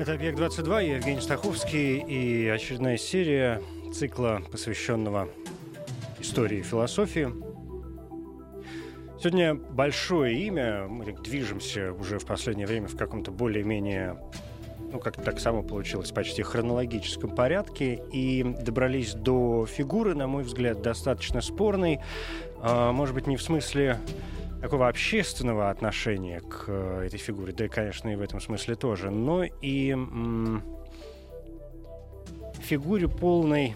Это «Объект-22», я Евгений Стаховский и очередная серия цикла, посвященного истории философии. Сегодня большое имя, мы движемся уже в последнее время в каком-то более-менее, ну, как так само получилось, почти хронологическом порядке, и добрались до фигуры, на мой взгляд, достаточно спорной, а, может быть, не в смысле такого общественного отношения к э, этой фигуре, да и, конечно, и в этом смысле тоже, но и м- фигуре полной,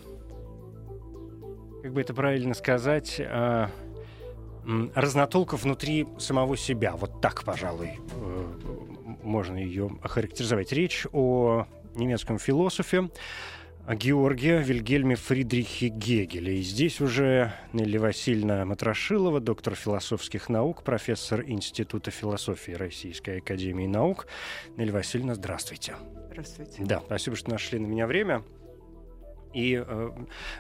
как бы это правильно сказать, э, разнотолков внутри самого себя. Вот так, пожалуй, э, можно ее охарактеризовать. Речь о немецком философе, Георгия Вильгельме Фридрихе Гегеле. И здесь уже Нелли Васильевна Матрошилова, доктор философских наук, профессор Института философии Российской Академии Наук. Нелли Васильевна, здравствуйте. Здравствуйте. Да, спасибо, что нашли на меня время. И э,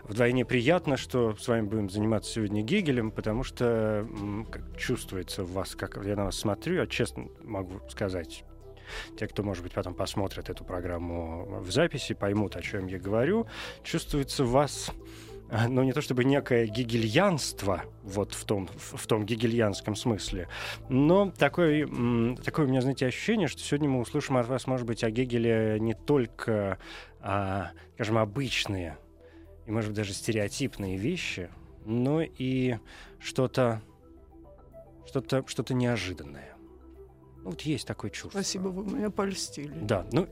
вдвойне приятно, что с вами будем заниматься сегодня Гегелем, потому что как чувствуется в вас, как я на вас смотрю, я честно могу сказать, те, кто, может быть, потом посмотрят эту программу в записи, поймут, о чем я говорю, чувствуется в вас ну, не то чтобы некое гегельянство, вот в том, в том гегельянском смысле, но такое, такое у меня, знаете, ощущение, что сегодня мы услышим от вас, может быть, о Гегеле не только, а, скажем, обычные и, может быть, даже стереотипные вещи, но и что-то что-то что-то неожиданное. Ну, вот есть такое чувство. Спасибо, вы меня польстили. Да, ну,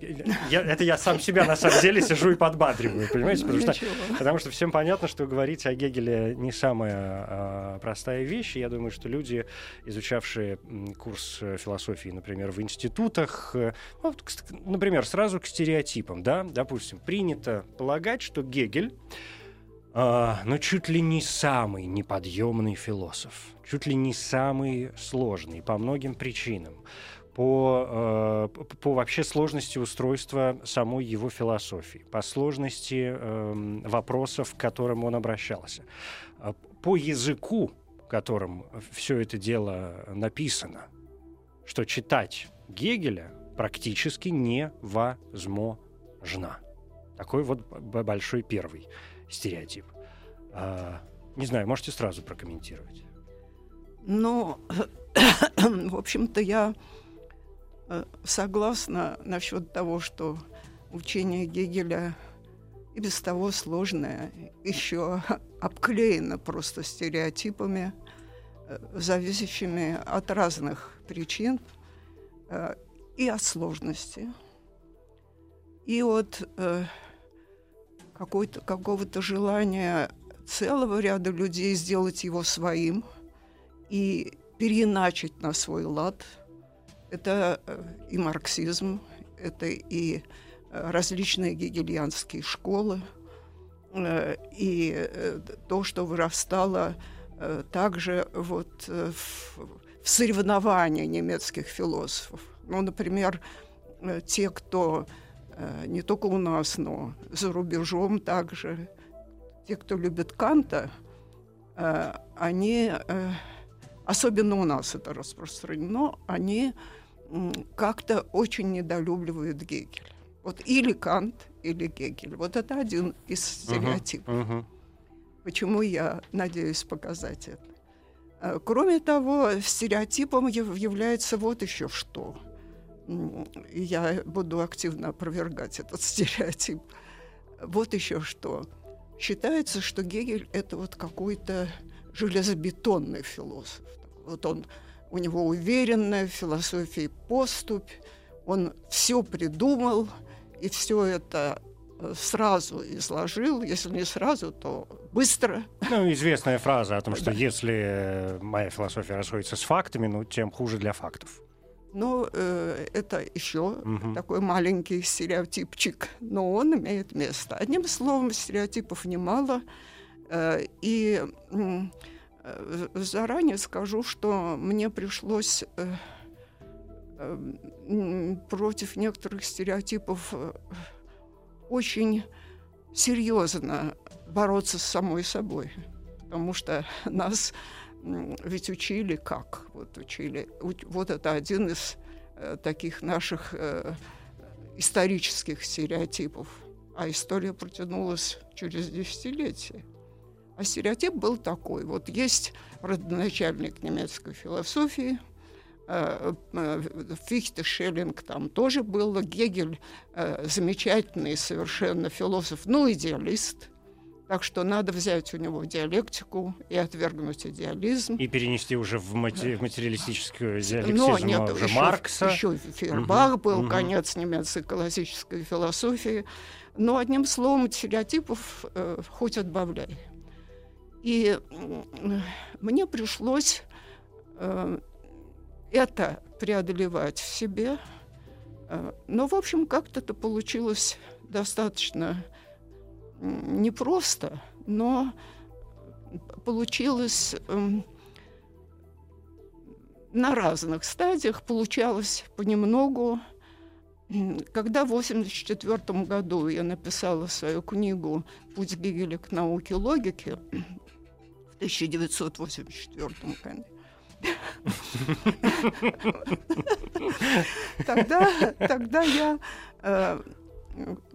я, это я сам себя на самом деле сижу и подбадриваю, понимаете? Потому что, потому что всем понятно, что говорить о Гегеле не самая а, простая вещь. Я думаю, что люди, изучавшие курс философии, например, в институтах, э, ну, например, сразу к стереотипам, да, допустим, принято полагать, что Гегель Uh, но чуть ли не самый неподъемный философ, чуть ли не самый сложный по многим причинам, по, uh, по вообще сложности устройства самой его философии, по сложности uh, вопросов, к которым он обращался, по языку, которым все это дело написано, что читать Гегеля практически невозможно. Такой вот большой первый стереотип. А, не знаю, можете сразу прокомментировать. Ну, в общем-то, я э, согласна насчет того, что учение Гегеля и без того сложное, еще обклеено просто стереотипами, э, зависящими от разных причин э, и от сложности, и от какого-то желания целого ряда людей сделать его своим и переиначить на свой лад. Это э, и марксизм, это и э, различные гегельянские школы, э, и то, что вырастало также вот в, в соревновании немецких философов. Ну, например, те, кто не только у нас, но за рубежом также. Те, кто любит Канта, э, они, э, особенно у нас это распространено, они как-то очень недолюбливают Гегеля. Вот или Кант, или Гегель. Вот это один из стереотипов. Uh-huh, uh-huh. Почему я надеюсь показать это. Кроме того, стереотипом является вот еще что – я буду активно опровергать этот стереотип. Вот еще что. Считается, что Гегель — это вот какой-то железобетонный философ. Вот он, у него уверенная в философии поступь, он все придумал, и все это э, сразу изложил, если не сразу, то быстро. Ну, известная фраза о том, что да. если моя философия расходится с фактами, ну, тем хуже для фактов. Но э, это еще Мгм. такой маленький стереотипчик, но он имеет место. Одним словом, стереотипов немало. Э, и э, заранее скажу, что мне пришлось э, э, против некоторых стереотипов э, очень серьезно бороться с самой собой. Потому что нас ведь учили как? Вот учили. уч- Вот это один из э, таких наших э, исторических стереотипов. А история протянулась через десятилетия. А стереотип был такой. Вот есть родоначальник немецкой философии, э, Фихте, Шеллинг там тоже был, Гегель замечательный совершенно философ, ну, идеалист. Так что надо взять у него диалектику и отвергнуть идеализм. И перенести уже в, мате- в материалистическую диалектизм Но нет, уже еще, Маркса. еще Фейербах был, мгм. конец немецкой классической философии. Но, одним словом, стереотипов э, хоть отбавляй. И м, мне пришлось э, это преодолевать в себе. Э, но, в общем, как-то это получилось достаточно непросто, но получилось эм, на разных стадиях, получалось понемногу. Когда в 1984 году я написала свою книгу «Путь Гегеля к науке логики», в 1984 конечно, тогда, тогда я э,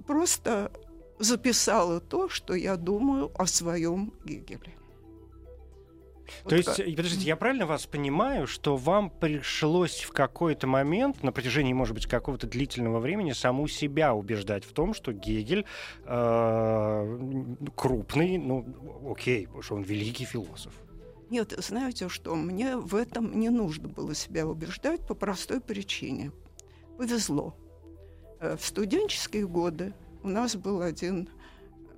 просто записала то, что я думаю о своем Гегеле. То Вот есть, как- подождите, я правильно вас понимаю, что вам пришлось в какой-то момент, на протяжении, может быть, какого-то длительного времени, саму себя убеждать в том, что Гегель э, крупный, ну, окей, что он великий философ. Нет, знаете что, мне в этом не нужно было себя убеждать по простой причине. Повезло. Э, В студенческие годы у нас был один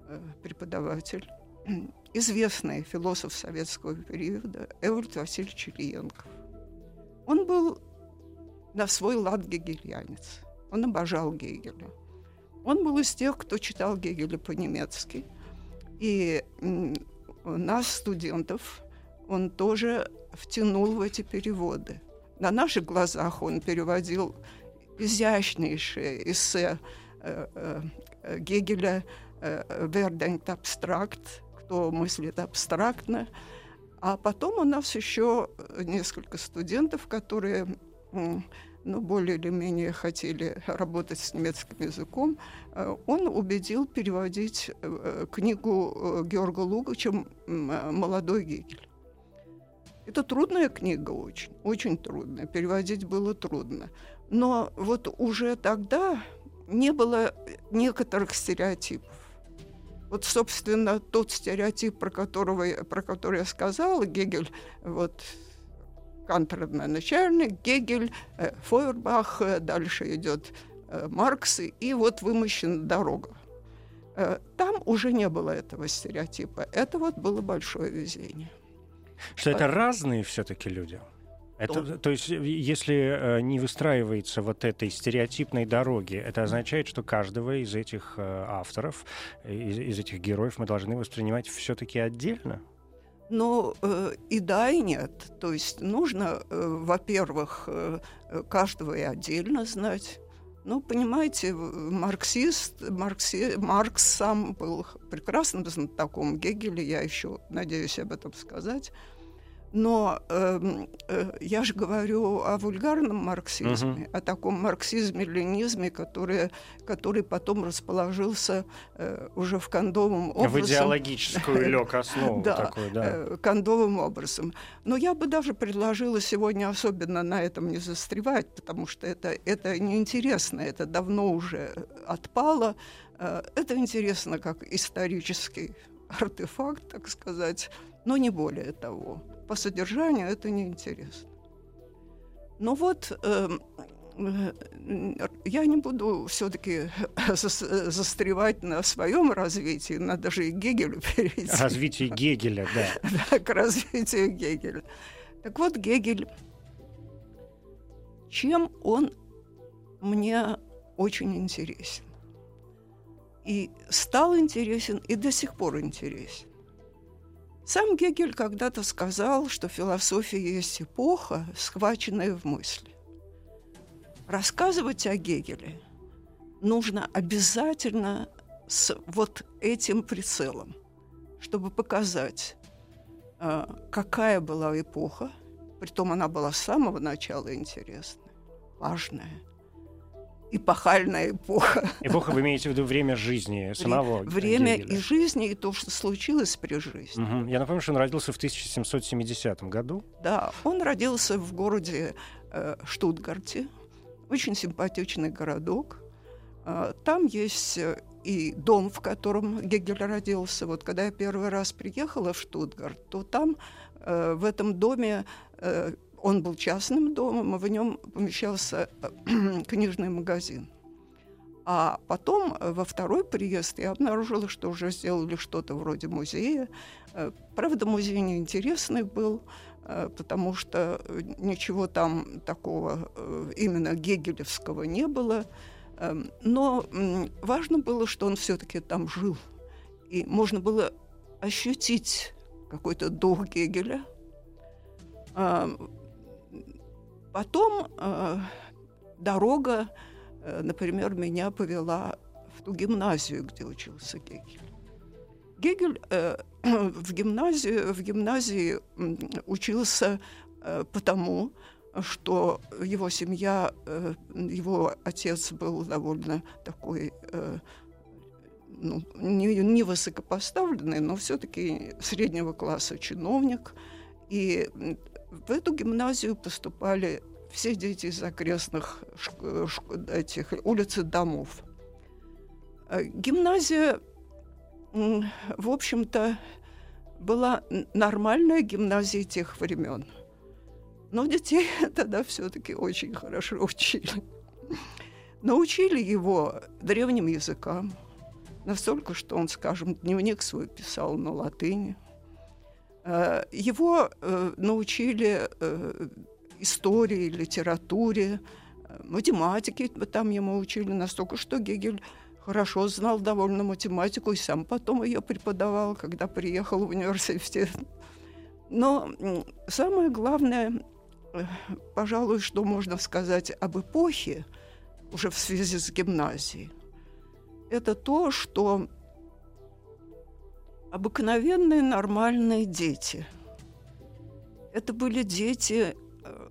э, преподаватель, известный философ советского периода Эвальд Васильевич Ильенков. Он был на свой лад гегельянец. Он обожал Гегеля. Он был из тех, кто читал Гегеля по-немецки. И м, нас, студентов, он тоже втянул в эти переводы. На наших глазах он переводил изящнейшие эссе Гегеля э, «Верденgt абстракт», кто мыслит абстрактно. А потом у нас еще несколько студентов, которые ну, более или менее хотели работать с немецким языком, э, он убедил переводить э, книгу э, Георга Лугача э, «Молодой Гегель». Это трудная книга очень, очень трудная. Переводить было трудно. Но вот уже тогда не было некоторых стереотипов. Вот, собственно, тот стереотип, про, которого, про который я сказала, Гегель, вот, Кант родоначальник, Гегель, э, Фойербах, э, дальше идет э, Маркс, и вот вымощена дорога. Э, там уже не было этого стереотипа. Это вот было большое везение. Что это разные все-таки люди. Это, то есть, э, если э, не выстраивается вот этой стереотипной дороги, это означает, что каждого из этих э, авторов, из, из этих героев мы должны воспринимать все-таки отдельно? Но э, и да, и нет. То есть нужно, э, во-первых, э, каждого и отдельно знать. Ну, понимаете, марксист, маркси, Маркс сам был прекрасным знатоком Гегеля, я еще надеюсь об этом сказать. Но эм, э, я же говорю о вульгарном марксизме, о таком марксизме-ленизме, который, который потом расположился э, уже в кондовом образом. В идеологическую лег основу Да, такую, да. э, кондовым образом. Но я бы даже предложила сегодня особенно на этом не застревать, потому что это, это неинтересно, это давно уже отпало. Э, Это интересно как исторический артефакт, так сказать, но не более того. По содержанию это неинтересно. Ну вот, эм, э, я не буду все-таки застревать на своем развитии, надо же и Гегелю перейти. Развитие Гегеля, да. Да, к развитию Гегеля. Так вот, Гегель чем он мне очень интересен. И стал интересен, и до сих пор интересен. Сам Гегель когда-то сказал, что философия есть эпоха, схваченная в мысли. Рассказывать о Гегеле нужно обязательно с вот этим прицелом, чтобы показать, а, какая была эпоха, притом она была с самого начала интересная, важная, эпохальная эпоха. Эпоха вы имеете в виду время жизни самого Время Гегеля. и жизни, и то, что случилось при жизни. Мгм. Я напомню, что он родился в 1770 году. Да, он родился в городе э, Штутгарте, очень симпатичный городок. А, там есть э, и дом, в котором Гегель родился. Вот когда я первый раз приехала в Штутгарт, то там э, в этом доме э, он был частным домом, в нем помещался э, книжный магазин. А потом, э, во второй приезд, я обнаружила, что уже сделали что-то вроде музея. Э, Правда, музей неинтересный был, потому что ничего там такого именно гегелевского не было. Эм, Но важно было, что он все-таки там жил. И можно было ощутить какой-то дух Гегеля. Потом э, дорога, э, например, меня повела в ту гимназию, где учился Гегель. Гегель э, в, гимназию, в гимназии учился э, потому, что его семья, э, его отец был довольно такой э, ну, не, не высокопоставленный, но все-таки среднего класса чиновник. И в эту гимназию поступали все дети из окрестных этих улиц и домов. Э, Гимназия, в общем-то, была нормальная гимназия тех времен. Но детей тогда все-таки очень хорошо учили. Научили его древним языкам, настолько, что он, скажем, дневник свой писал на латыни. Э, Его э, научили э, истории, литературе, математике там ему учили настолько, что Гегель хорошо знал довольно математику и сам потом ее преподавал, когда приехал в университет. Но самое главное, пожалуй, что можно сказать об эпохе, уже в связи с гимназией, это то, что обыкновенные нормальные дети. Это были дети э,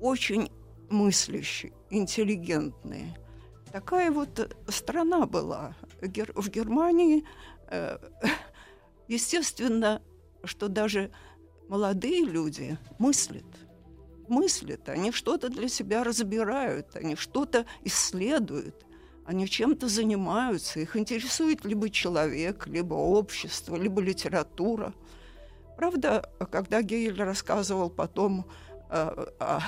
очень мыслящие, интеллигентные. Такая вот э, страна была. В Германии, э, естественно, что даже молодые люди мыслят. Мыслят, они что-то для себя разбирают, они что-то исследуют, они чем-то занимаются, их интересует либо человек, либо общество, либо литература. Правда, когда Гейль рассказывал потом э, о,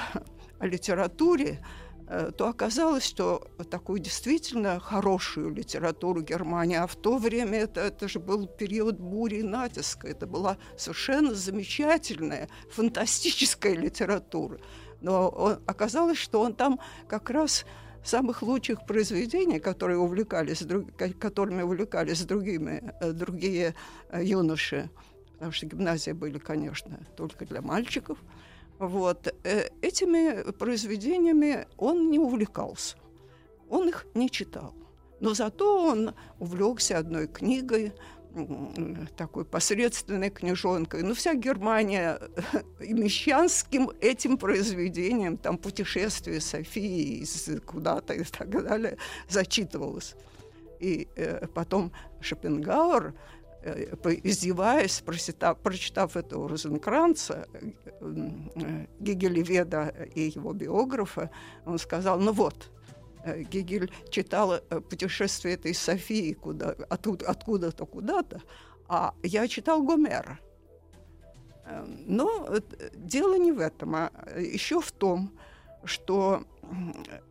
о литературе, э, то оказалось, что такую действительно хорошую литературу Германии, а в то время это, это же был период бури и натиска, это была совершенно замечательная, фантастическая литература. Но он, оказалось, что он там как раз самых лучших произведений, которые увлекались, друг, которыми увлекались другими, э, другие э, юноши, потому что гимназии были, конечно, только для мальчиков, вот, э, этими произведениями он не увлекался, он их не читал. Но зато он увлекся одной книгой, такой посредственной книжонкой. Ну, вся Германия и мещанским этим произведением, там «Путешествие Софии» из куда-то и так далее, зачитывалась. И э, потом Шопенгауэр, э, издеваясь, прочитав, прочитав это у Розенкранца, э, э, Гегелеведа и его биографа, он сказал, ну вот, э, Гегель читал э, «Путешествие этой Софии» куда, оттуда, откуда-то куда-то, а я читал Гомера. Э, Но э, дело не в этом, а еще в том, что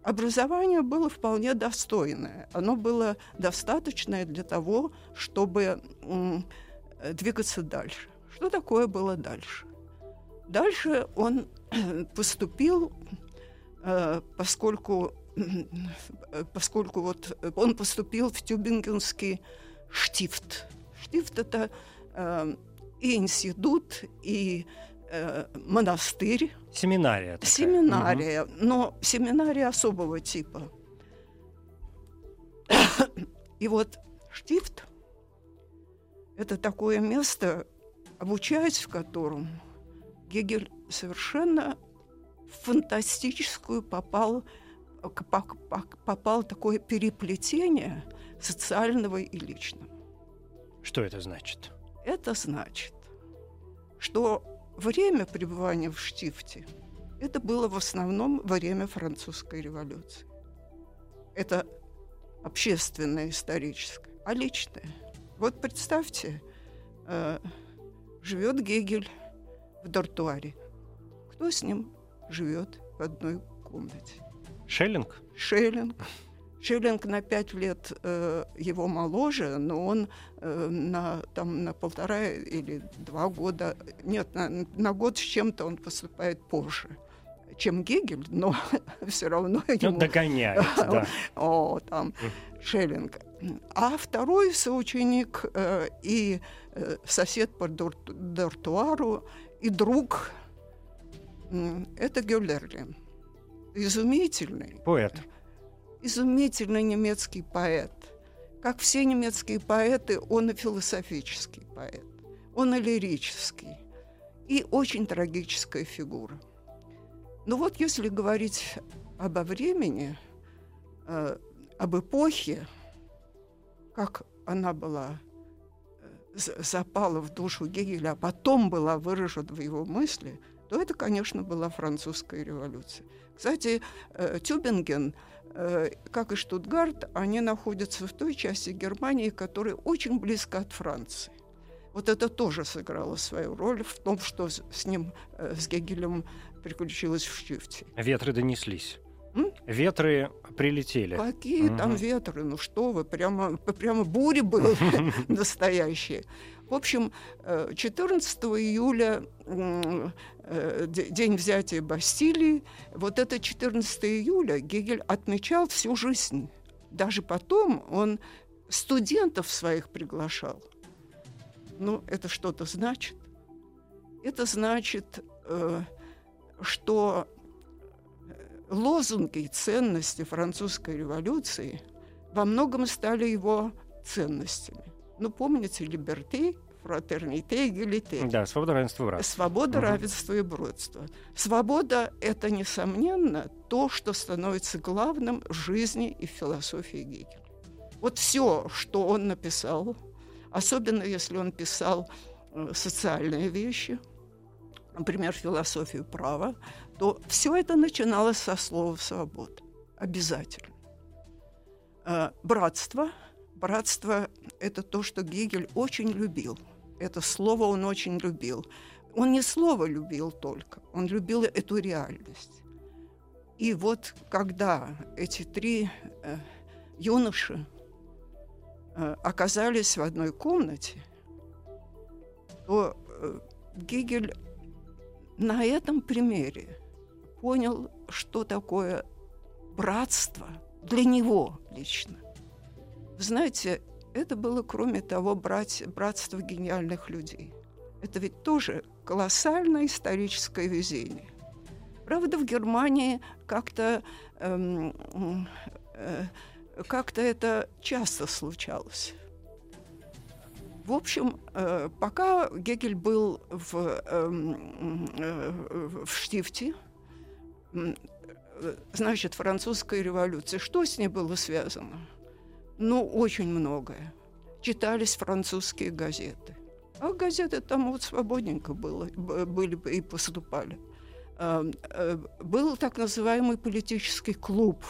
образование было вполне достойное. Оно было достаточное для того, чтобы э, двигаться дальше. Что такое было дальше? Дальше он поступил, э, поскольку, поскольку вот он поступил в Тюбингенский штифт. Штифт это э, и институт, и э, монастырь. Семинария. Такая. Семинария, угу. но семинария особого типа. И вот штифт – это такое место, обучаясь в котором Гегель совершенно фантастическую попал, попал такое переплетение социального и личного. Что это значит? Это значит, что время пребывания в Штифте это было в основном время французской революции. Это общественное, историческое, а личное. Вот представьте, э, живет Гегель в дартуаре. Кто с ним живет в одной комнате? Шеллинг? Шеллинг. Шиллинг на пять лет э, его моложе, но он э, на, там, на полтора или два года, нет, на, на год с чем-то он поступает позже чем Гегель, но все равно ну, ему... догоняет, да. О, там, Шеллинг. А второй соученик э, и э, сосед по дартуару, и друг э, это Гюллерли. Изумительный. Поэт изумительный немецкий поэт. Как все немецкие поэты, он и философический поэт, он и лирический, и очень трагическая фигура. Но вот если говорить обо времени, э, об эпохе, как она была э, запала в душу Гегеля, а потом была выражена в его мысли, то это, конечно, была французская революция. Кстати, э, Тюбинген – Э, как и Штутгарт, они находятся в той части Германии, которая очень близко от Франции. Вот это тоже сыграло свою роль в том, что с ним, э, с Гегелем, приключилось в Штифте. Ветры донеслись. М? Ветры прилетели. Какие угу. там ветры? Ну что вы, прямо, прямо бури были настоящие. В общем, 14 э, июля Э, день взятия Бастилии. Вот это 14 июля Гегель отмечал всю жизнь. Даже потом он студентов своих приглашал. Ну, это что-то значит. Это значит, э, что лозунги и ценности французской революции во многом стали его ценностями. Ну, помните, либерты, фратерните, эгалите. Да, свобода, равенство и братство. Свобода, угу. равенство и братство. Свобода – это, несомненно, то, что становится главным в жизни и в философии Гегеля. Вот все, что он написал, особенно если он писал э, социальные вещи, например, философию права, то все это начиналось со слова «свобода». Обязательно. Э, братство – братство – это то, что Гегель очень любил – это слово он очень любил. Он не слово любил только, он любил эту реальность. И вот когда эти три э, юноши э, оказались в одной комнате, то э, Гегель на этом примере понял, что такое братство для него лично. Знаете, это было, кроме того, брать, братство гениальных людей. Это ведь тоже колоссальное историческое везение. Правда, в Германии как-то эм, э, как-то это часто случалось. В общем, э, пока Гегель был в, эм, э, в Штифте, э, значит, французская революция, что с ней было связано? Ну, очень многое. Читались французские газеты. А газеты там вот свободненько было, были и поступали. А, э, был так называемый политический клуб.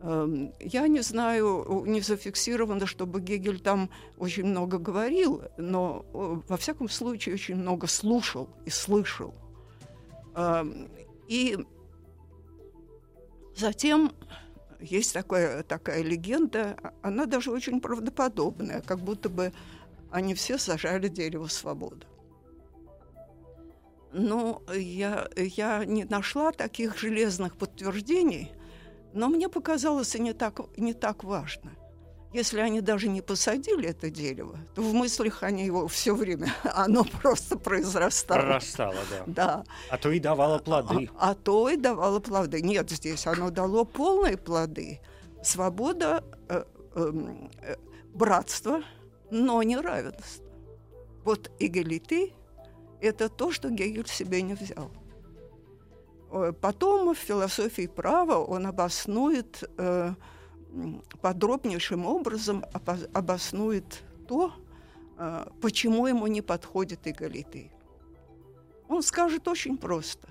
Я не знаю, не зафиксировано, чтобы Гегель там очень много говорил, но во всяком случае очень много слушал и слышал. И затем есть такая, такая легенда, она даже очень правдоподобная, как будто бы они все сажали дерево свободы. Ну, я, я не нашла таких железных подтверждений, но мне показалось и не так, не так важно. Если они даже не посадили это дерево, то в мыслях они его все время, оно просто произрастало. Прорастало, да. Да. А то и давало плоды. А, а то и давало плоды. Нет, здесь оно дало полные плоды. Свобода, э, эм, э, братство, но не равенство. Вот эгалиты – это то, что Гегель себе не взял. Э, потом в философии права он обоснует э, подробнейшим образом обоснует то, э, почему ему не подходит эгалиты. Он скажет очень просто.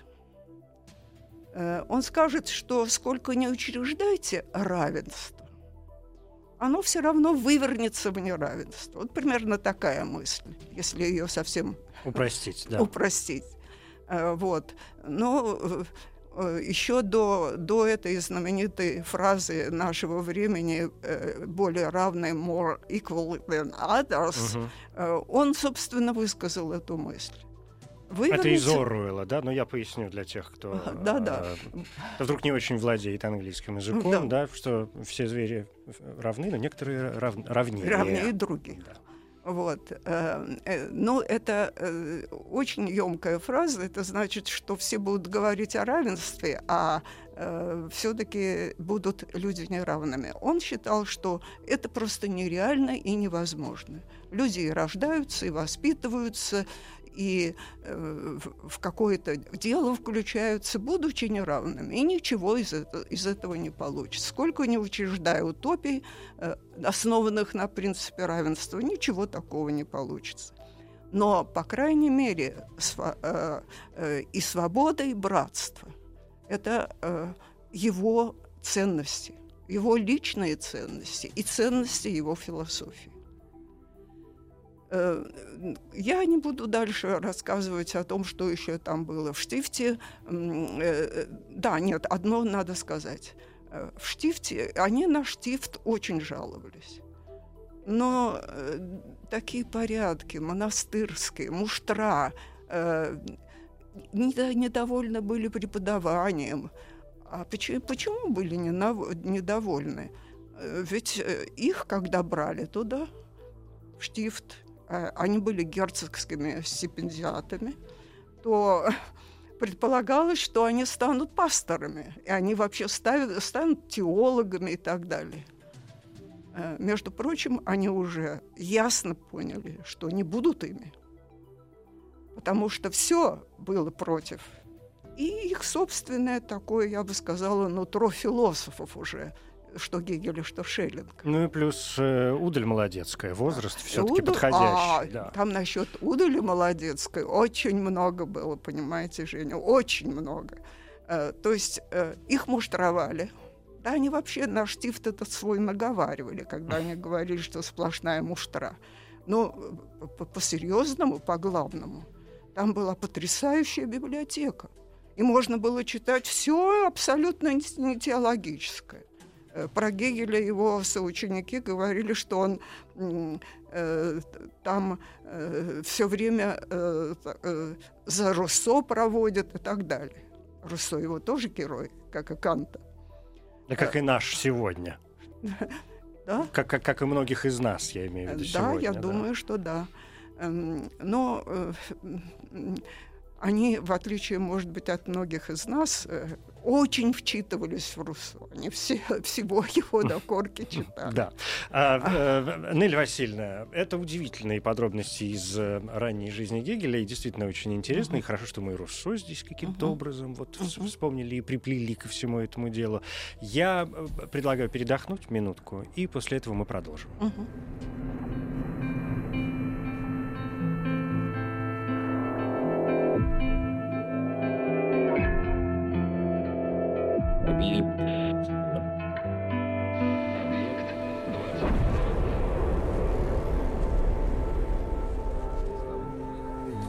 Э, он скажет, что сколько не учреждайте равенство, оно все равно вывернется в неравенство. Вот примерно такая мысль, если ее совсем упростить. Да. упростить. Э, вот. Но Э, еще до, до этой знаменитой фразы нашего времени э, более равный, more equal than others, угу. он, собственно, высказал эту мысль. Выверните... Это из Оруэлла, да? Но я поясню для тех, кто, да, да. кто вдруг не очень владеет английским языком, да. да, что все звери равны, но некоторые рав... равнее. Равнее других. Да. Вот. Э, э, ну, это э, очень емкая фраза. Это значит, что все будут говорить о равенстве, а все-таки будут люди неравными. Он считал, что это просто нереально и невозможно. Люди рождаются, и воспитываются, и э, в какое-то дело включаются, будучи неравными, и ничего из, это, из этого не получится. Сколько не учреждая утопий, э, основанных на принципе равенства, ничего такого не получится. Но, по крайней мере, св- э, э, и свобода, и братство – это э, его ценности, его личные ценности и ценности его философии. Э, я не буду дальше рассказывать о том, что еще там было в Штифте. Э, да, нет, одно надо сказать. Э, в Штифте, они на Штифт очень жаловались. Но такие порядки, монастырские, муштра, недовольны были преподаванием. А почему, почему были недовольны? Ведь их, когда брали туда, в Штифт, Э, они были герцогскими стипендиатами, то предполагалось, что они станут пасторами, и они вообще ставят, станут теологами и так далее. Э, между прочим, они уже ясно поняли, что не будут ими, потому что все было против. И их собственное такое, я бы сказала, нутро философов уже – что Гегеля, что Шеллинг. Ну и плюс э, удаль молодецкая, возраст все-таки Удаль, подходящий. А, да. Там насчет удали молодецкой очень много было, понимаете, Женя, очень много. Э, то есть э, их муштровали. Да, они вообще на штифт этот свой наговаривали, когда они говорили, что сплошная муштра. Но по-серьезному, по-главному, там была потрясающая библиотека. И можно было читать все абсолютно не теологическое. Э, про Гегеля его соученики говорили, что он э, там э, все время за Руссо проводит и так далее. Руссо его тоже герой, как и Канта. Да как и наш сегодня. Да? Как, как, как и многих из нас, я имею в виду да, сегодня. Я да, думаю, что да. Эм, но они, в отличие, может быть, от многих из нас, очень вчитывались в Руссо. Они все, всего его до корки читали. Да. А, э, Нель Васильевна, это удивительные подробности из э, ранней жизни Гегеля, и действительно очень интересно. И хорошо, что мы Руссо здесь каким-то образом вот вспомнили и приплели ко всему этому делу. Я предлагаю передохнуть минутку, и после этого мы продолжим.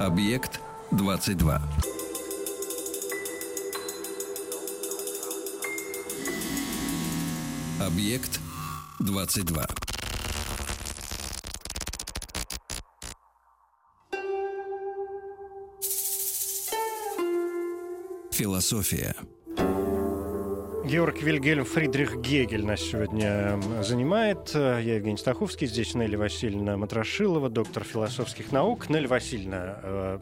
Объект 22. Объект 22. Философия. Георг Вильгельм Фридрих Гегель нас сегодня занимает. Я Евгений Стаховский, здесь Нелли Васильевна Матрошилова, доктор философских наук. Нелли Васильевна, э,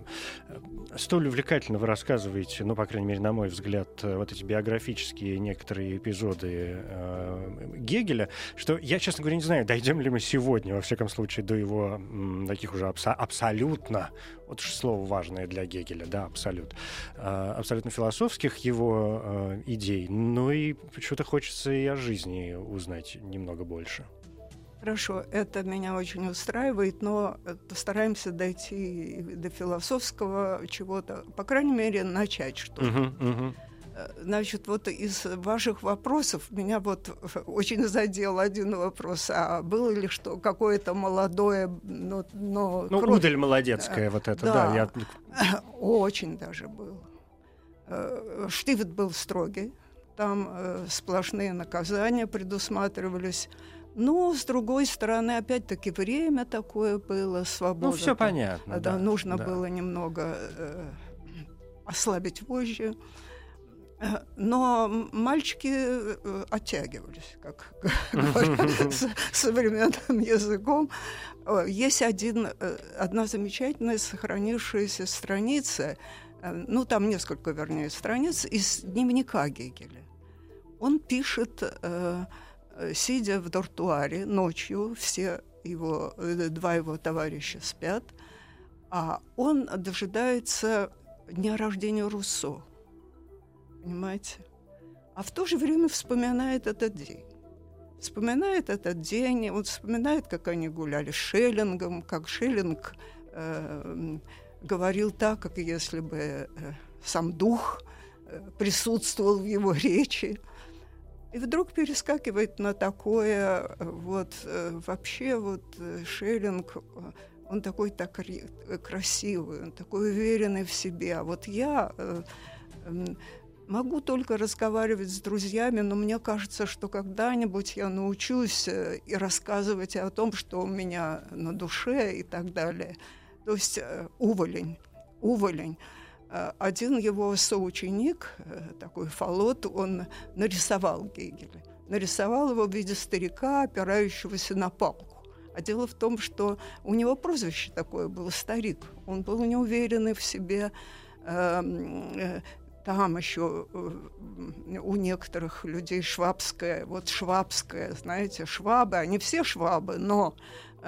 столь увлекательно вы рассказываете, ну, по крайней мере, на мой взгляд, вот эти биографические некоторые эпизоды э, Гегеля, что я, честно говоря, не знаю, дойдем ли мы сегодня, во всяком случае, до его таких уже абсо- абсолютно вот слово важное для Гегеля, да, абсолют, э, абсолютно философских его идей, ну и почему-то хочется и о жизни узнать немного больше. Хорошо, это меня очень устраивает, но постараемся дойти до философского чего-то, по крайней мере, начать что-то. Uh-huh, uh-huh. Значит, вот из ваших вопросов меня вот очень задел один вопрос. А было ли что какое-то молодое, но... но ну, кровь... удаль молодецкая вот это, да. да я... Очень даже был. Э, Штифт был строгий, там э, сплошные наказания предусматривались. Но, с другой стороны, опять-таки, время такое было, свобода. Ну, все понятно. Да, да нужно да. было немного э, ослабить вожжи. Э, но мальчики э, оттягивались, как говорят современным языком. Есть один, одна замечательная сохранившаяся страница, ну там несколько, вернее, страниц из дневника Гегеля. Он пишет Э, сидя в дортуаре ночью, все его, э, два его товарища спят, а он дожидается дня рождения Руссо. Понимаете? А в то же время вспоминает этот день. Вспоминает этот день, он вспоминает, как они гуляли с Шеллингом, как Шеллинг э, говорил так, как если бы э, сам дух э, присутствовал в его речи. И вдруг перескакивает на такое, вот вообще вот Шеллинг, он такой так красивый, он такой уверенный в себе. А вот я могу только разговаривать с друзьями, но мне кажется, что когда-нибудь я научусь и рассказывать о том, что у меня на душе и так далее. То есть уволень, уволень. Э, один его соученик, э, такой Фалот, он нарисовал Гегеля. Нарисовал его в виде старика, опирающегося на палку. А дело в том, что у него прозвище такое было «старик». Он был неуверенный в себе. Эм, э, там еще у некоторых людей швабская, вот швабская, знаете, швабы, они все швабы, но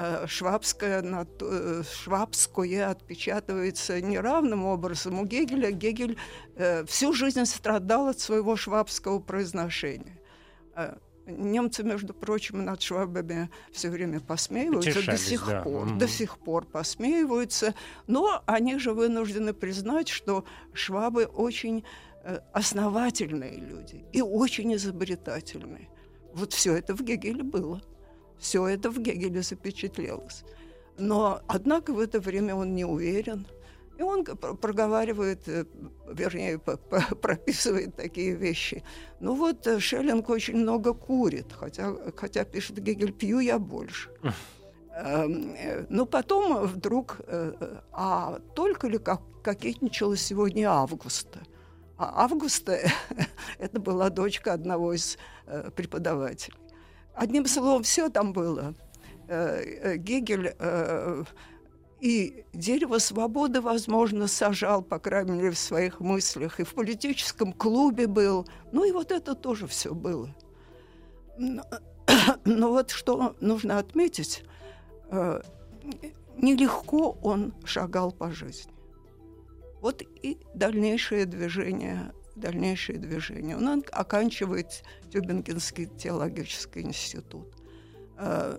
Э, швабское, э, швабское отпечатывается неравным образом. У Гегеля Гегель э, всю жизнь страдал от своего швабского произношения. Немцы, между прочим, над швабами все время посмеиваются Утешались, до сих да. пор, mm-hmm. до сих пор посмеиваются, но они же вынуждены признать, что швабы очень основательные люди и очень изобретательные. Вот все это в Гегеле было. Все это в Гегеле запечатлелось. Но, однако, в это время он не уверен. И он проговаривает, э, вернее, прописывает такие вещи. Ну вот э, Шеллинг очень много курит, хотя, хотя пишет Гегель, пью я больше. Эм, э, но потом вдруг, а только ли как кокетничала сегодня Августа? А Августа это была дочка одного из преподавателей. Одним словом, все там было. Гегель и дерево свободы, возможно, сажал, по крайней мере, в своих мыслях, и в политическом клубе был. Ну и вот это тоже все было. Но, но вот что нужно отметить, нелегко он шагал по жизни. Вот и дальнейшее движение дальнейшее движение. Он оканчивает Тюбингенский теологический институт. Э,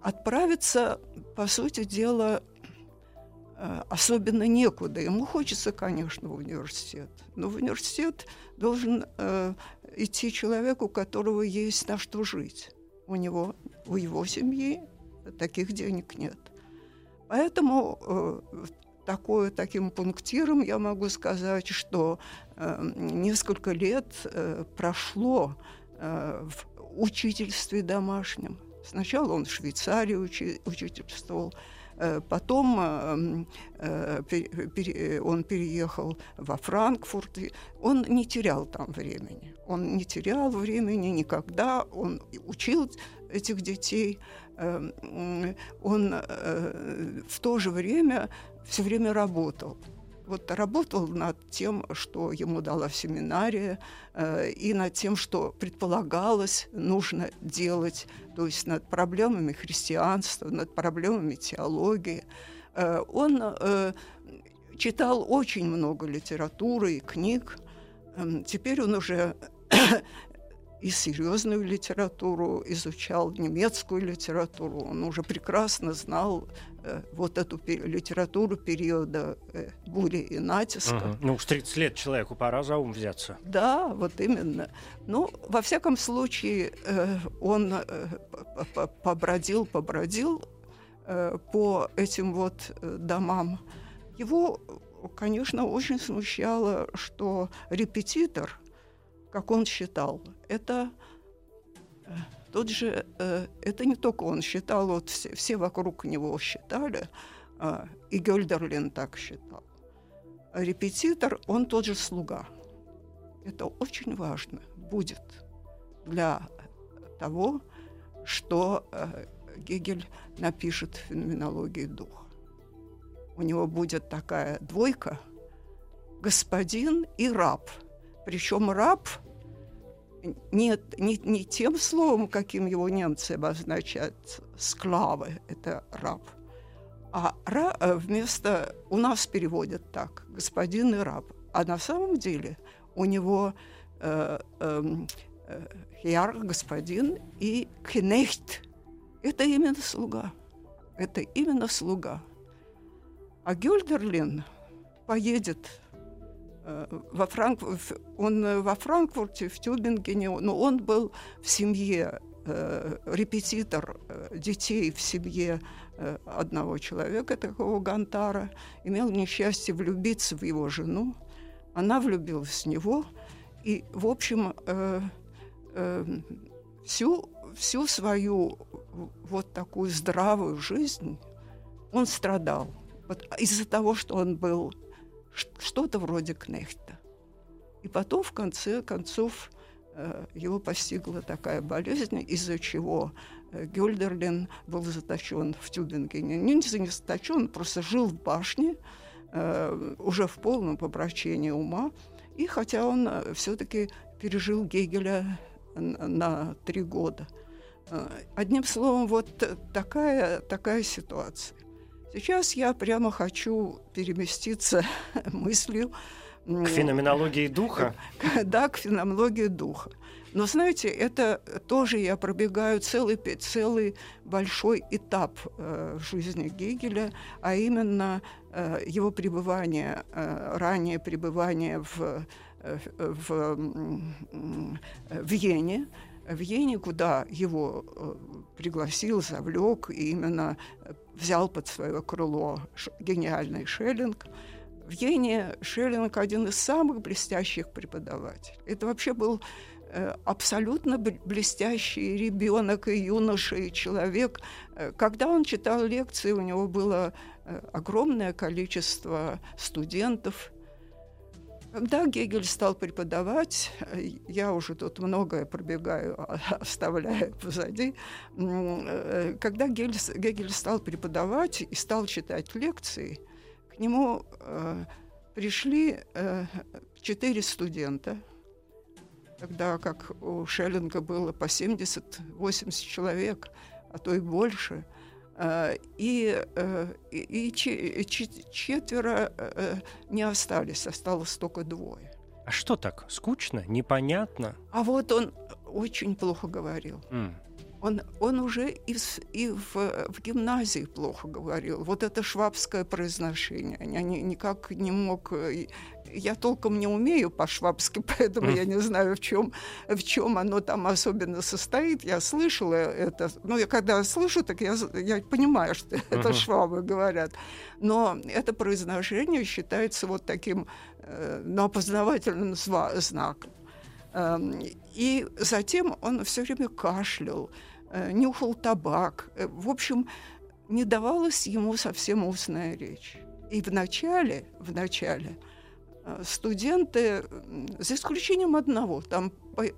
отправиться, по сути дела, э, особенно некуда. Ему хочется, конечно, в университет. Но в университет должен э, идти человек, у которого есть на что жить. У него, у его семьи таких денег нет. Поэтому э, такое, таким пунктиром я могу сказать, что э, несколько лет э, прошло э, в учительстве домашнем. Сначала он в Швейцарии учи, учительствовал, Э, потом он переехал во Франкфурт. Он не терял там времени. Он не терял времени никогда. Он учил этих детей. Он в то же время все время работал вот работал над тем, что ему дала семинария, э, и над тем, что предполагалось нужно делать, то есть над проблемами христианства, над проблемами теологии. Э, он э, читал очень много литературы и книг. Э, теперь он уже и серьезную литературу изучал, немецкую литературу. Он уже прекрасно знал э, вот эту литературу периода э, бури и натиска. Угу. Ну, уж 30 лет человеку пора за ум взяться. Да, вот именно. Ну, во всяком случае, э, он э, побродил, побродил э, по этим вот э, домам. Его, конечно, очень смущало, что репетитор – как он считал. Это э, тот же, э, это не только он считал, вот все, все вокруг него считали, э, и Гёльдерлин так считал. Репетитор, он тот же слуга. Это очень важно будет для того, что Гегель напишет в феноменологии духа. У него будет такая двойка – господин и раб. Причем раб – нет, не, не тем словом, каким его немцы обозначают, склавы, это раб, а ра, э, вместо, у нас переводят так, господин и раб, а на самом деле у него э, эм, э, яр, господин, и кнехт, это именно слуга, это именно слуга. А Гюльдерлин поедет во Франк... он э, во Франкфурте, в Тюбингене, но он был в семье, э, репетитор э, детей в семье одного человека, такого Гантара, имел несчастье влюбиться в его жену, она влюбилась в него, и, в общем, всю, всю свою вот такую здравую жизнь он страдал. Вот из-за того, что он был что-то вроде Кнехта. И потом, в конце концов, э, его постигла такая болезнь, из-за чего э, Гюльдерлин был заточен в Тюбингене. Не, не заточен, просто жил в башне, э, уже в полном помрачении ума. И хотя он все-таки пережил Гегеля на три года. Одним словом, вот такая, такая ситуация. Сейчас я прямо хочу переместиться мыслью к феноменологии духа. Да, к феноменологии духа. Но знаете, это тоже я пробегаю целый, целый большой этап э, в Гегеля, а именно э, его пребывание, э, раннее пребывание в, э, в, в Вене, в Вене, куда его э, пригласил, завлек и именно взял под свое крыло гениальный Шеллинг. В Йене Шеллинг один из самых блестящих преподавателей. Это вообще был э, абсолютно блестящий ребенок и юноша, и человек. Э, когда он читал лекции, у него было э, огромное количество студентов. Когда Гегель стал преподавать, я уже тут многое пробегаю, оставляю позади, э, когда Гегель стал преподавать и стал читать лекции, к нему э, пришли э, четыре студента, тогда как у Шеллинга было по 70-80 человек, а то и больше – и, э, и, и четверо э, не остались, осталось только двое. А что так? Скучно? Непонятно? А вот он очень плохо говорил. Mm. Он, он уже и, в, и в, в гимназии плохо говорил. Вот это швабское произношение. Я ни, никак не мог я толком не умею по-швабски, поэтому я не знаю, в чем, в чем оно там особенно состоит. Я слышала это. Ну, я когда слышу, так я, я понимаю, что это швабы говорят. Но это произношение считается вот таким э, ну, опознавательным знаком. Эм, и затем он все время кашлял, э, нюхал табак. Э, в общем, не давалась ему совсем устная речь. И в начале, в начале э, студенты, за исключением одного, там э,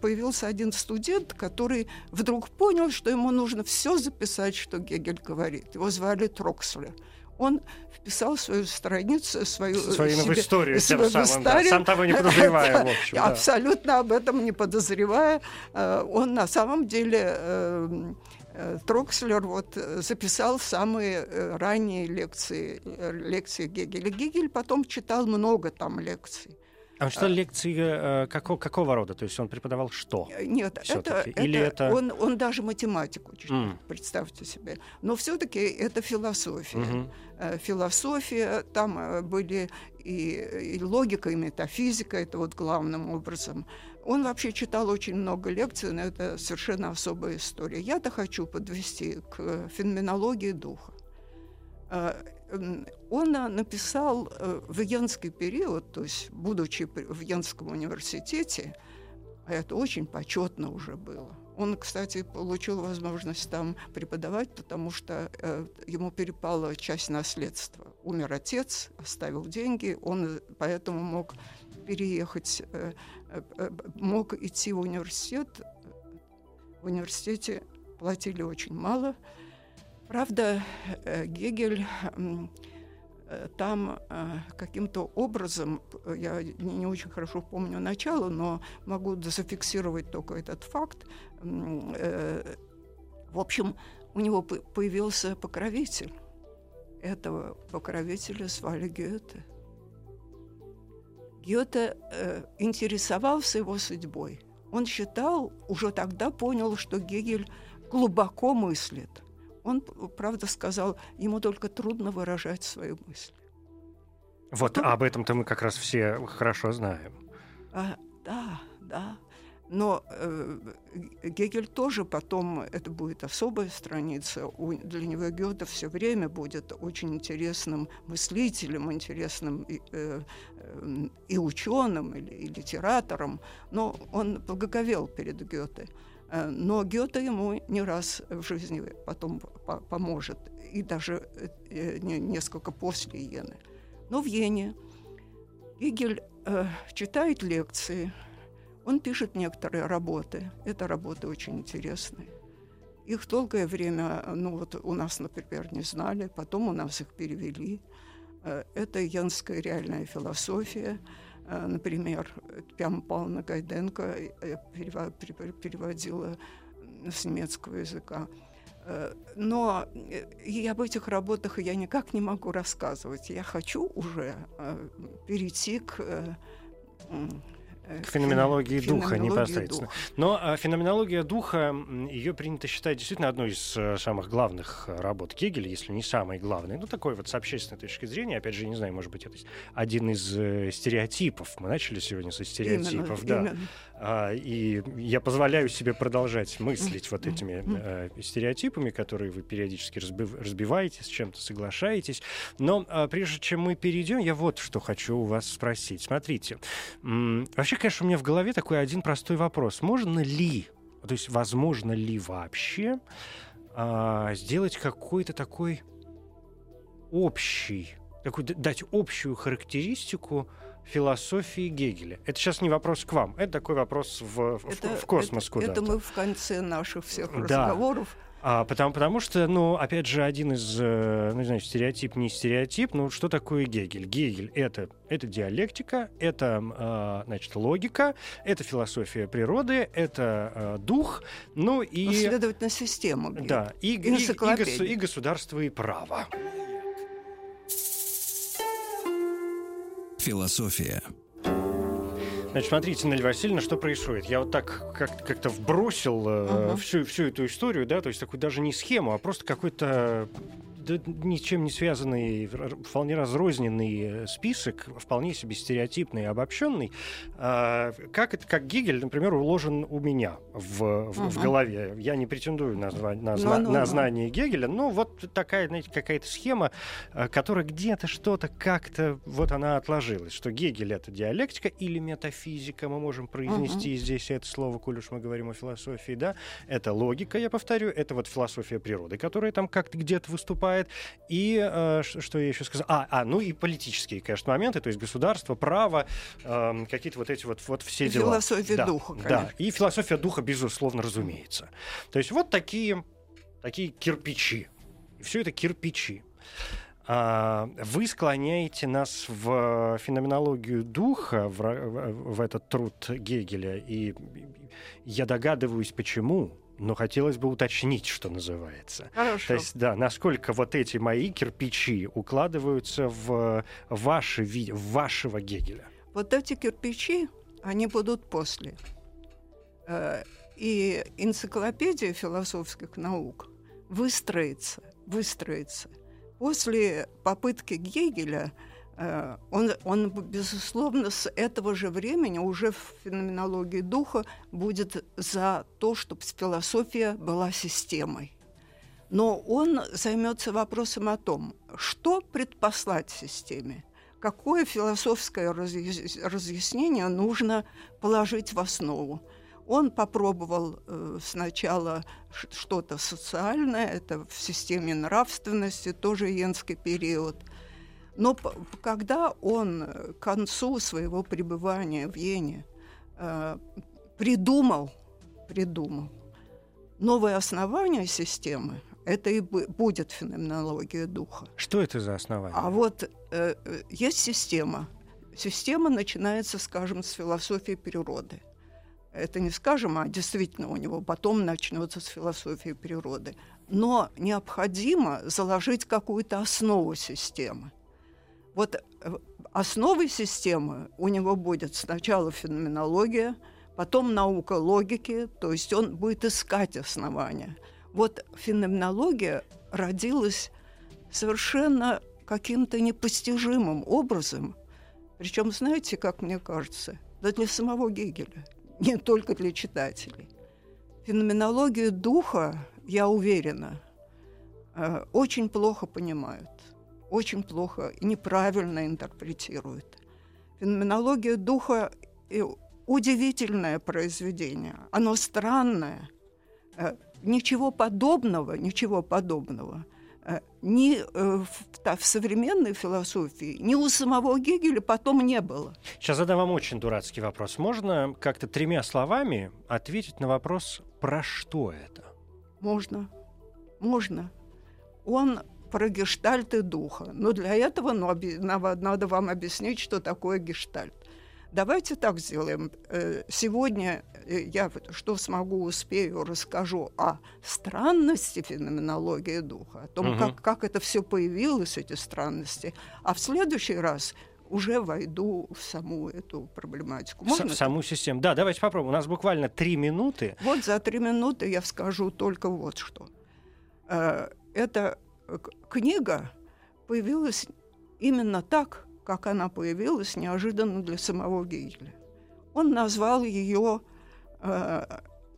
появился один студент, который вдруг понял, что ему нужно все записать, что Гегель говорит. Его звали Трокслер он вписал свою страницу, свою, свою себе, историю, тем самым, да, сам того не подозревая, в общем. Да. Абсолютно об этом не подозревая. Он на самом деле Э, Трокслер вот э, записал самые э, ранние лекции, лекции Гегеля. Гегель потом читал много там лекций. А он читал лекции какого, какого рода? То есть он преподавал что? Нет, это, Или это, это... Он, он даже математику читал, mm. представьте себе. Но все-таки это философия. Mm-hmm. Философия, там были и, и логика, и метафизика, это вот главным образом. Он вообще читал очень много лекций, но это совершенно особая история. Я-то хочу подвести к феноменологии духа. А, он написал э, в Венский период, то есть будучи в Венском университете, а это очень почетно уже было. Он, кстати, получил возможность там преподавать, потому что э, ему перепала часть наследства. Умер отец, оставил деньги, он поэтому мог переехать, э, э, э, мог идти в университет. В университете платили очень мало. Правда, Гегель там каким-то образом, я не очень хорошо помню начало, но могу зафиксировать только этот факт. В общем, у него появился покровитель. Этого покровителя звали Гёте. Гёте э, интересовался его судьбой. Он считал, уже тогда понял, что Гегель глубоко мыслит. Он, правда, сказал, ему только трудно выражать свою мысль. Вот Потом... об этом-то мы как раз все хорошо знаем. А, да, да. Но э, Гегель тоже потом, это будет особая страница, у, для него Гёте все время будет очень интересным мыслителем, интересным и, э, э, и ученым, или, и литератором, но он благоговел перед Гёте. Э, но Гёте ему не раз в жизни потом по поможет, и даже э, не, несколько после Йены. Но в Йене Гегель э, читает лекции, он пишет некоторые работы. Это работы очень интересные. Их долгое время, ну вот у нас, например, не знали, потом у нас их перевели. Это янская реальная философия. Э, например, Пям Павловна Гайденко э, переводила с немецкого языка. Но и об этих работах я никак не могу рассказывать. Я хочу уже перейти к к феноменологии духа непосредственно. Духа. Но а, феноменология духа, ее принято считать действительно одной из а, самых главных работ Гегеля, если не самой главной. Ну, такой вот с общественной точки зрения. Опять же, не знаю, может быть, это один из э, стереотипов. Мы начали сегодня со стереотипов, именно, да. Именно. А, и я позволяю себе продолжать мыслить вот этими э, стереотипами, которые вы периодически разбиваете, с чем-то соглашаетесь. Но а, прежде чем мы перейдем, я вот что хочу у вас спросить. Смотрите, вообще, конечно, у меня в голове такой один простой вопрос. Можно ли, то есть возможно ли вообще а, сделать какой-то такой общий, такой, дать общую характеристику философии Гегеля. Это сейчас не вопрос к вам, это такой вопрос в, это, в, в космос это, куда-то. Это мы в конце наших всех да. разговоров. А, потому, потому что, ну, опять же, один из, э, ну, не знаю, стереотип, не стереотип, ну, что такое Гегель? Гегель — это, это диалектика, это, э, значит, логика, это философия природы, это э, дух, ну и... Ну, следовательно, система. Да, и, и, и, и, и государство, и право. Философия. Значит, смотрите, Нель Васильевна, что происходит. Я вот так как- как-то вбросил э, uh-huh. всю, всю эту историю, да, то есть такую даже не схему, а просто какой-то ничем не связанный, вполне разрозненный список, вполне себе стереотипный и обобщенный. А, как это, как Гегель, например, уложен у меня в, в, uh-huh. в голове. Я не претендую на, на, на, no, no, на знание Гегеля, но вот такая, знаете, какая-то схема, а, которая где-то что-то как-то вот она отложилась, что Гегель это диалектика или метафизика, мы можем произнести uh-huh. здесь это слово, коль уж мы говорим о философии, да, это логика, я повторю, это вот философия природы, которая там как-то где-то выступает, и э, что я еще сказал, а, а, ну и политические, конечно, моменты, то есть государство, право, э, какие-то вот эти вот, вот все дела. Философия да, духа, конечно. Да, и философия духа, безусловно, разумеется. То есть вот такие, такие кирпичи. Все это кирпичи. А, вы склоняете нас в феноменологию духа, в, в этот труд Гегеля, и я догадываюсь, почему но хотелось бы уточнить, что называется. Хорошо. То есть, да, насколько вот эти мои кирпичи укладываются в, ваши, в вашего Гегеля. Вот эти кирпичи, они будут после. Э, и энциклопедия философских наук выстроится, выстроится после попытки Гегеля э, он, он, безусловно, с этого же времени уже в феноменологии духа будет за то, чтобы философия была системой. Но он займется вопросом о том, что предпослать системе, какое философское разъяснение нужно положить в основу. Он попробовал э, сначала что-то социальное, это в системе нравственности, тоже йенский период. Но когда он к концу своего пребывания в Йене э, придумал, придумал новое основание системы, это и будет феноменология духа. Что это за основание? А вот э, э есть система. Система начинается, скажем, с философии природы – это не скажем, а действительно у него потом начнется с философии природы. Но необходимо заложить какую-то основу системы. Вот э, основой системы у него будет сначала феноменология, потом наука логики, то есть он будет искать основания. Вот феноменология родилась совершенно каким-то непостижимым образом, причем, знаете, как мне кажется, да для самого Гегеля – не только для читателей. Феноменологию духа, я уверена, э, очень плохо понимают, очень плохо неправильно интерпретируют. Феноменология духа – удивительное произведение, оно странное, э, ничего подобного, ничего подобного – Э, ни э, в, в современной философии, ни у самого Гегеля потом не было. Сейчас задам вам очень дурацкий вопрос. Можно как-то тремя словами ответить на вопрос, про что это? Можно. Можно. Он про гештальты духа. Но для этого ну, надо вам объяснить, что такое гештальт. Давайте так сделаем. Э, сегодня э, я что смогу, успею, расскажу о странности феноменологии духа, о том, угу. как, как это все появилось, эти странности. А в следующий раз уже войду в саму эту проблематику. Можно в саму систему. Да, давайте попробуем. У нас буквально три минуты. Вот за три минуты я скажу только вот что. Э, эта книга появилась именно так, как она появилась неожиданно для самого Гейля. Он назвал ее э,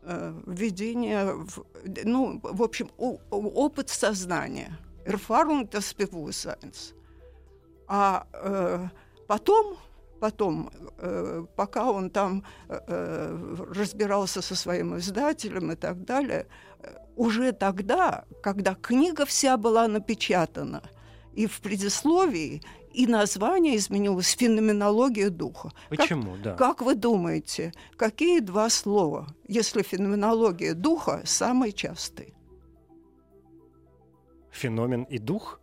э, введение, в, ну, в общем, о, опыт сознания. Erfahrung des Bewusstseins. А э, потом, потом э, пока он там э, э разбирался со своим издателем и так далее, уже тогда, когда книга вся была напечатана, и в предисловии, и название изменилось феноменология духа. Почему, как, да? Как вы думаете, какие два слова, если феноменология духа самые частые? Феномен и дух?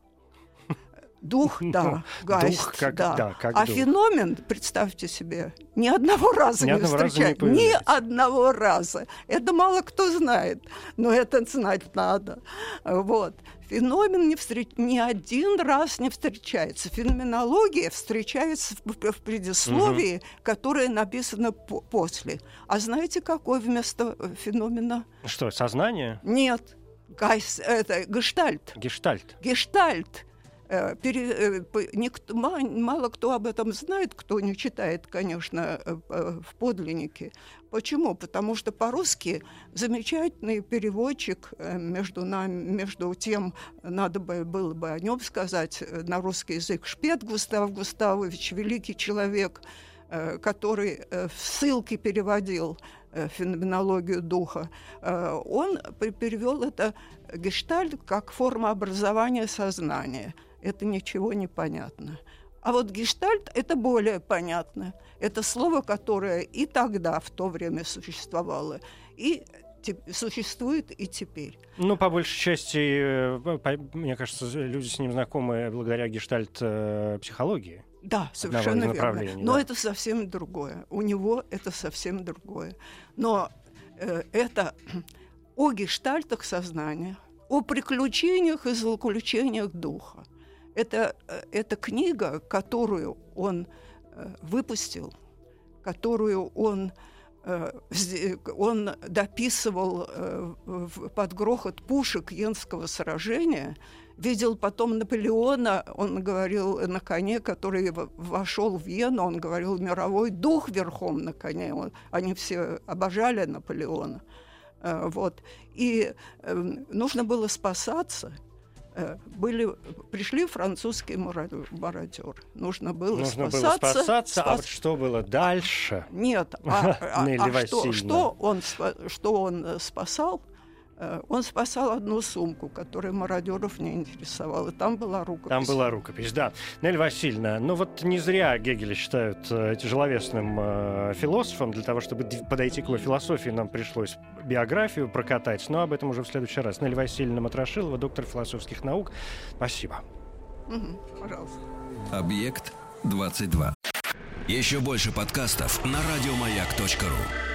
Дух, да, гасть, дух как, да. да как а дух. феномен, представьте себе, ни одного раза ни не встречает. Ни одного раза. Это мало кто знает, но это знать надо. Вот. Феномен не встреч... ни один раз не встречается. Феноменология встречается в, в предисловии, угу. которое написано по после. А знаете, какой вместо э, феномена? Что, сознание? Нет. Гайс, это гештальт. Гештальт. Гештальт. Э, пере, э, никто, мало кто об этом знает, кто не читает, конечно, э, в подлиннике. Почему? Потому что по-русски замечательный переводчик между нами, между тем, надо бы, было бы о нем сказать на русский язык, Шпет Густав Густавович, великий человек, который в ссылке переводил феноменологию духа, он перевел это гештальт как форма образования сознания – это ничего не понятно. А вот гештальт – это более понятно. Это слово, которое и тогда, в то время существовало, и существует и теперь. Ну, по большей части, э, мне кажется, люди с ним знакомы благодаря гештальт-психологии. Э, да, совершенно верно. Но да. это совсем другое. У него это совсем другое. Но э, это о гештальтах сознания, о приключениях и злоключениях духа. Это, э, это книга, которую он э, выпустил, которую он, э, он дописывал под грохот пушек Йенского сражения, видел потом Наполеона, он говорил на коне, который вошел в Вену, он говорил мировой дух верхом на коне, он, они все обожали Наполеона. Вот. И нужно было спасаться – были, пришли французские мародеры. Нужно было Нужно спасаться. Было спасаться, спас... а что было дальше? Нет, а, а, а что, что, он, что он э, спасал? Э, он спасал одну сумку, которая мародеров не интересовала. Там была рукопись. Там была рукопись, да. Нель Васильевна, ну вот не зря Гегеля считают э, тяжеловесным э, философом. Для того, чтобы подойти к его философии, нам пришлось биографию прокатать. Но об этом уже в следующий раз. Нель Васильевна Матрошилова, доктор философских наук. Спасибо. Угу, пожалуйста. Объект 22. Еще больше подкастов на радиомаяк.ру